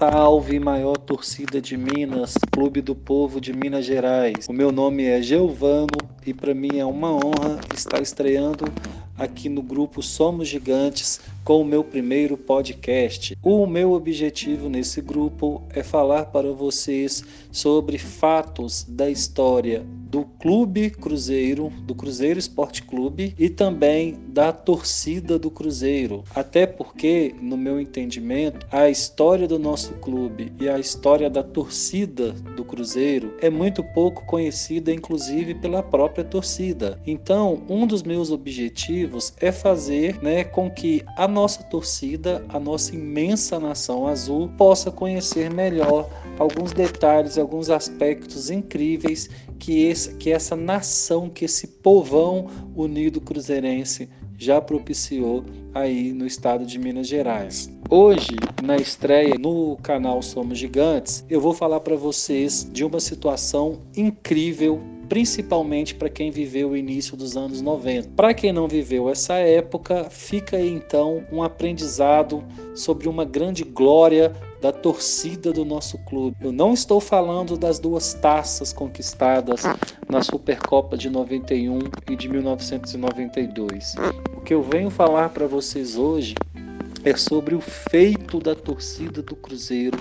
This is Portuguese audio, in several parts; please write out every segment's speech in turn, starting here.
Salve, maior torcida de Minas, Clube do Povo de Minas Gerais. O meu nome é Geovano e para mim é uma honra estar estreando aqui no grupo Somos Gigantes com o meu primeiro podcast. O meu objetivo nesse grupo é falar para vocês sobre fatos da história do Clube Cruzeiro, do Cruzeiro Esporte Clube e também da torcida do Cruzeiro. Até porque, no meu entendimento, a história do nosso clube e a história da torcida do Cruzeiro é muito pouco conhecida, inclusive pela própria torcida. Então, um dos meus objetivos é fazer né, com que a nossa torcida, a nossa imensa nação azul, possa conhecer melhor alguns detalhes, alguns aspectos incríveis que, esse, que essa nação, que esse povão unido cruzeirense já propiciou aí no estado de Minas Gerais. Hoje, na estreia no canal Somos Gigantes, eu vou falar para vocês de uma situação incrível principalmente para quem viveu o início dos anos 90. Para quem não viveu essa época, fica aí então um aprendizado sobre uma grande glória da torcida do nosso clube. Eu não estou falando das duas taças conquistadas na Supercopa de 91 e de 1992. O que eu venho falar para vocês hoje é sobre o feito da torcida do Cruzeiro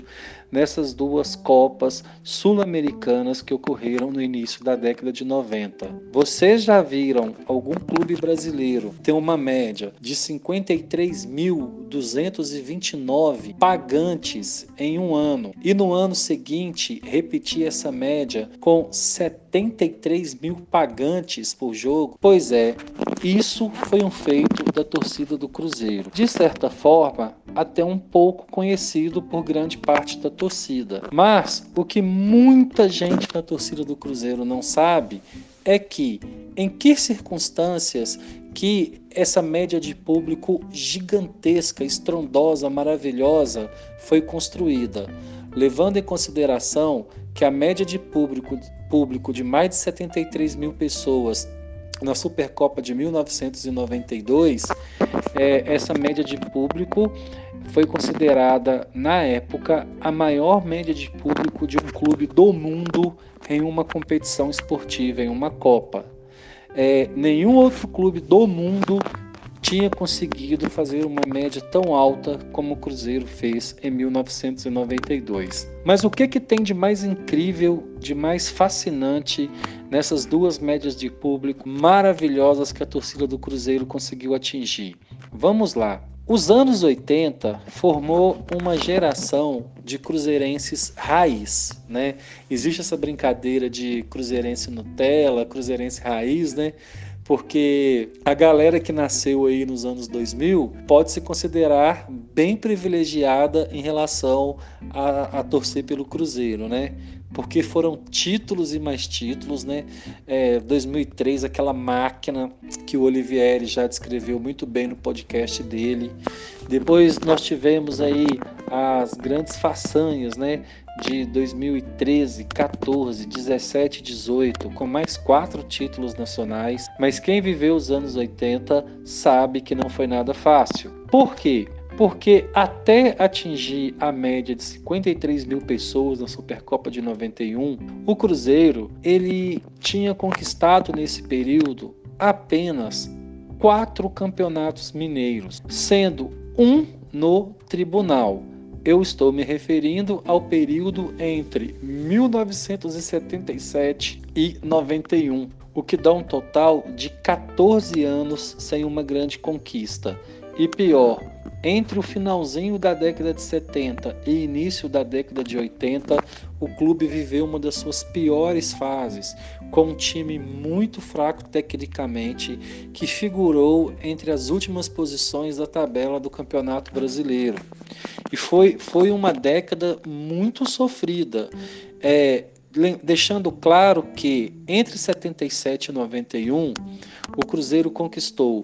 nessas duas Copas Sul-Americanas que ocorreram no início da década de 90. Vocês já viram algum clube brasileiro ter uma média de 53.229 pagantes em um ano e no ano seguinte repetir essa média com 73 mil pagantes por jogo? Pois é, isso foi um feito da torcida do Cruzeiro. De certa forma, até um pouco conhecido por grande parte da torcida. Mas o que muita gente na torcida do Cruzeiro não sabe é que em que circunstâncias que essa média de público gigantesca, estrondosa, maravilhosa foi construída, levando em consideração que a média de público, público de mais de 73 mil pessoas na Supercopa de 1992, é, essa média de público foi considerada, na época, a maior média de público de um clube do mundo em uma competição esportiva, em uma Copa. É, nenhum outro clube do mundo tinha conseguido fazer uma média tão alta como o Cruzeiro fez em 1992. Mas o que, que tem de mais incrível, de mais fascinante nessas duas médias de público maravilhosas que a torcida do Cruzeiro conseguiu atingir? Vamos lá. Os anos 80 formou uma geração de cruzeirenses raiz, né? Existe essa brincadeira de cruzeirense Nutella, cruzeirense raiz, né? Porque a galera que nasceu aí nos anos 2000 pode se considerar bem privilegiada em relação a, a torcer pelo Cruzeiro, né? Porque foram títulos e mais títulos, né? É, 2003, aquela máquina que o Olivieri já descreveu muito bem no podcast dele. Depois nós tivemos aí as grandes façanhas, né? De 2013, 14, 17 18, com mais quatro títulos nacionais. Mas quem viveu os anos 80 sabe que não foi nada fácil. Por quê? Porque até atingir a média de 53 mil pessoas na Supercopa de 91, o Cruzeiro ele tinha conquistado nesse período apenas quatro campeonatos mineiros, sendo um no tribunal. Eu estou me referindo ao período entre 1977 e 91, o que dá um total de 14 anos sem uma grande conquista. E pior, entre o finalzinho da década de 70 e início da década de 80, o clube viveu uma das suas piores fases, com um time muito fraco tecnicamente, que figurou entre as últimas posições da tabela do Campeonato Brasileiro. E foi, foi uma década muito sofrida. É, deixando claro que entre 77 e 91, o Cruzeiro conquistou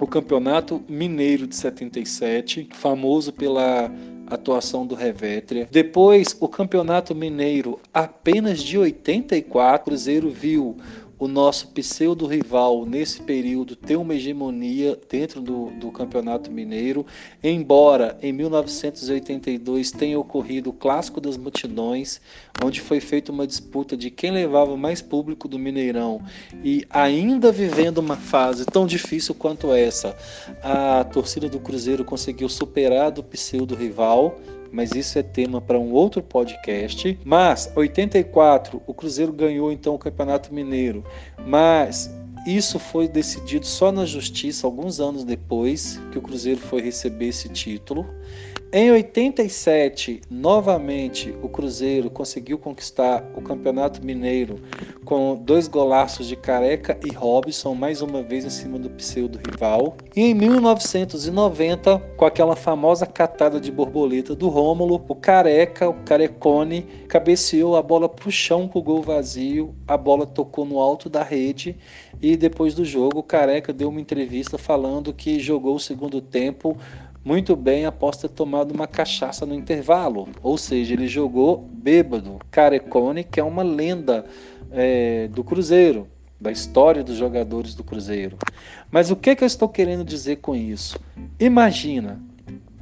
o Campeonato Mineiro de 77, famoso pela atuação do Revétria. Depois, o Campeonato Mineiro apenas de 84, o Cruzeiro viu o nosso pseudo-rival nesse período ter uma hegemonia dentro do, do Campeonato Mineiro, embora em 1982 tenha ocorrido o Clássico das Multidões, onde foi feita uma disputa de quem levava mais público do Mineirão e ainda vivendo uma fase tão difícil quanto essa, a torcida do Cruzeiro conseguiu superar do pseudo-rival mas isso é tema para um outro podcast. Mas 84, o Cruzeiro ganhou então o Campeonato Mineiro, mas isso foi decidido só na justiça alguns anos depois que o Cruzeiro foi receber esse título. Em 87, novamente, o Cruzeiro conseguiu conquistar o Campeonato Mineiro com dois golaços de Careca e Robson, mais uma vez em cima do pseudo rival. E em 1990, com aquela famosa catada de borboleta do Rômulo, o Careca, o Carecone, cabeceou a bola para o chão com o gol vazio, a bola tocou no alto da rede e depois do jogo o Careca deu uma entrevista falando que jogou o segundo tempo muito bem após ter tomado uma cachaça no intervalo. Ou seja, ele jogou bêbado. Carecone, que é uma lenda é, do Cruzeiro, da história dos jogadores do Cruzeiro. Mas o que, que eu estou querendo dizer com isso? Imagina,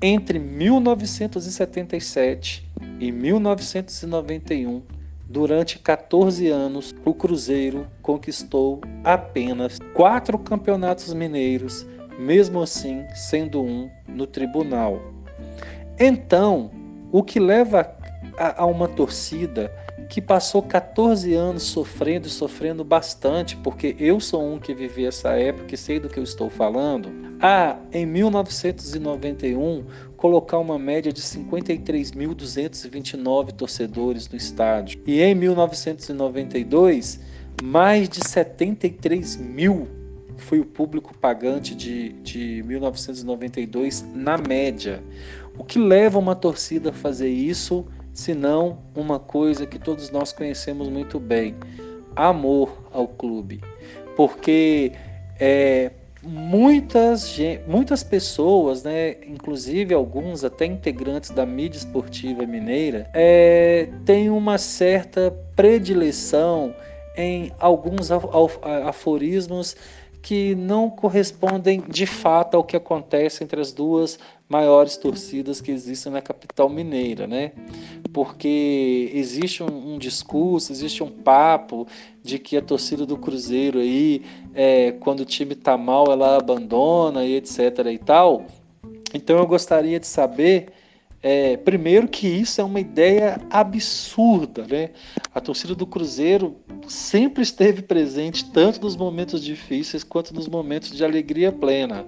entre 1977 e 1991, durante 14 anos, o Cruzeiro conquistou apenas quatro campeonatos mineiros mesmo assim sendo um no tribunal. Então, o que leva a, a uma torcida que passou 14 anos sofrendo e sofrendo bastante, porque eu sou um que vivi essa época e sei do que eu estou falando, a, em 1991, colocar uma média de 53.229 torcedores no estádio. E em 1992, mais de 73 mil foi o público pagante de, de 1992 na média. O que leva uma torcida a fazer isso, se não uma coisa que todos nós conhecemos muito bem: amor ao clube. Porque é, muitas, muitas pessoas, né, inclusive alguns até integrantes da mídia esportiva mineira, é, têm uma certa predileção em alguns aforismos que não correspondem de fato ao que acontece entre as duas maiores torcidas que existem na capital mineira, né? Porque existe um, um discurso, existe um papo de que a torcida do Cruzeiro aí, é, quando o time tá mal, ela abandona e etc e tal. Então eu gostaria de saber é, primeiro que isso é uma ideia absurda, né? A torcida do Cruzeiro sempre esteve presente tanto nos momentos difíceis quanto nos momentos de alegria plena.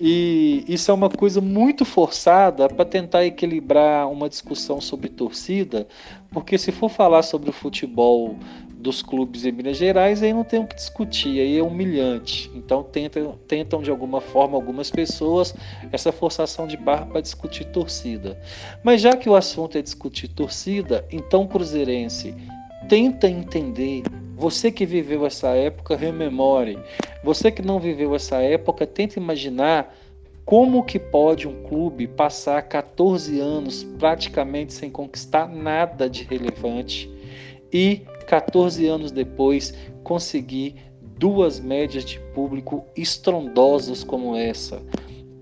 E isso é uma coisa muito forçada para tentar equilibrar uma discussão sobre torcida, porque se for falar sobre o futebol dos clubes em Minas Gerais, aí não tem o que discutir, aí é humilhante. Então tentam, tentam de alguma forma algumas pessoas essa forçação de barra para discutir torcida. Mas já que o assunto é discutir torcida, então Cruzeirense tenta entender. Você que viveu essa época, rememore. Você que não viveu essa época, tenta imaginar como que pode um clube passar 14 anos praticamente sem conquistar nada de relevante e 14 anos depois, conseguir duas médias de público estrondosas como essa.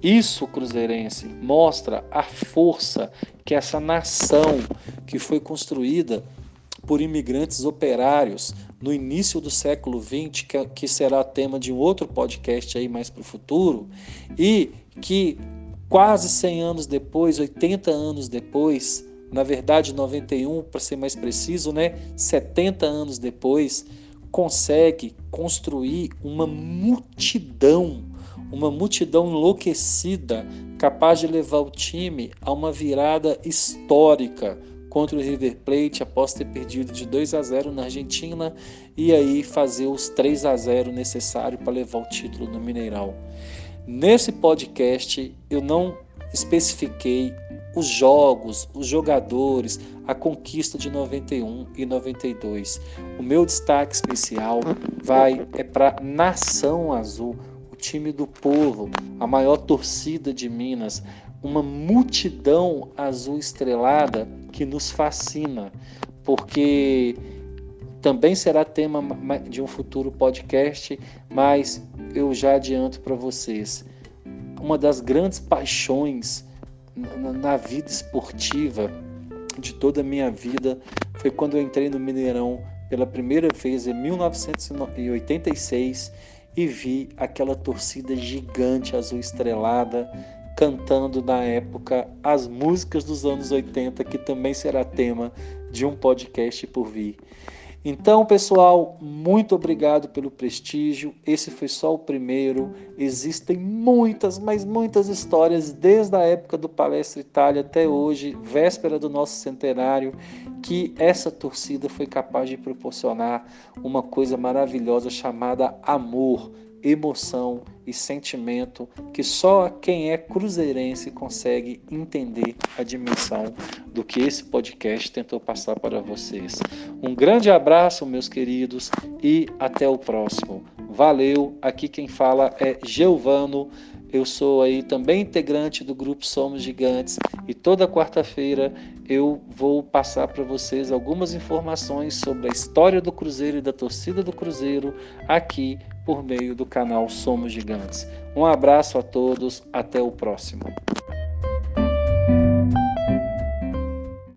Isso, Cruzeirense, mostra a força que essa nação que foi construída por imigrantes operários no início do século XX, que, que será tema de um outro podcast aí mais para o futuro, e que quase 100 anos depois, 80 anos depois, na verdade 91 para ser mais preciso, né, 70 anos depois, consegue construir uma multidão, uma multidão enlouquecida, capaz de levar o time a uma virada histórica contra o River Plate após ter perdido de 2 a 0 na Argentina e aí fazer os 3 a 0 necessário para levar o título no Mineirão. Nesse podcast eu não especifiquei os jogos, os jogadores, a conquista de 91 e 92. O meu destaque especial vai é para Nação Azul, o time do povo, a maior torcida de Minas, uma multidão azul estrelada que nos fascina, porque também será tema de um futuro podcast, mas eu já adianto para vocês. Uma das grandes paixões na vida esportiva de toda a minha vida foi quando eu entrei no Mineirão pela primeira vez em 1986 e vi aquela torcida gigante azul estrelada cantando na época as músicas dos anos 80, que também será tema de um podcast por vir. Então, pessoal, muito obrigado pelo prestígio. Esse foi só o primeiro. Existem muitas, mas muitas histórias desde a época do Palestra Itália até hoje, véspera do nosso centenário, que essa torcida foi capaz de proporcionar uma coisa maravilhosa chamada amor emoção e sentimento que só quem é cruzeirense consegue entender a dimensão do que esse podcast tentou passar para vocês. Um grande abraço, meus queridos, e até o próximo. Valeu! Aqui quem fala é Geovano. Eu sou aí também integrante do grupo Somos Gigantes e toda quarta-feira eu vou passar para vocês algumas informações sobre a história do Cruzeiro e da torcida do Cruzeiro aqui por meio do canal Somos Gigantes. Um abraço a todos, até o próximo.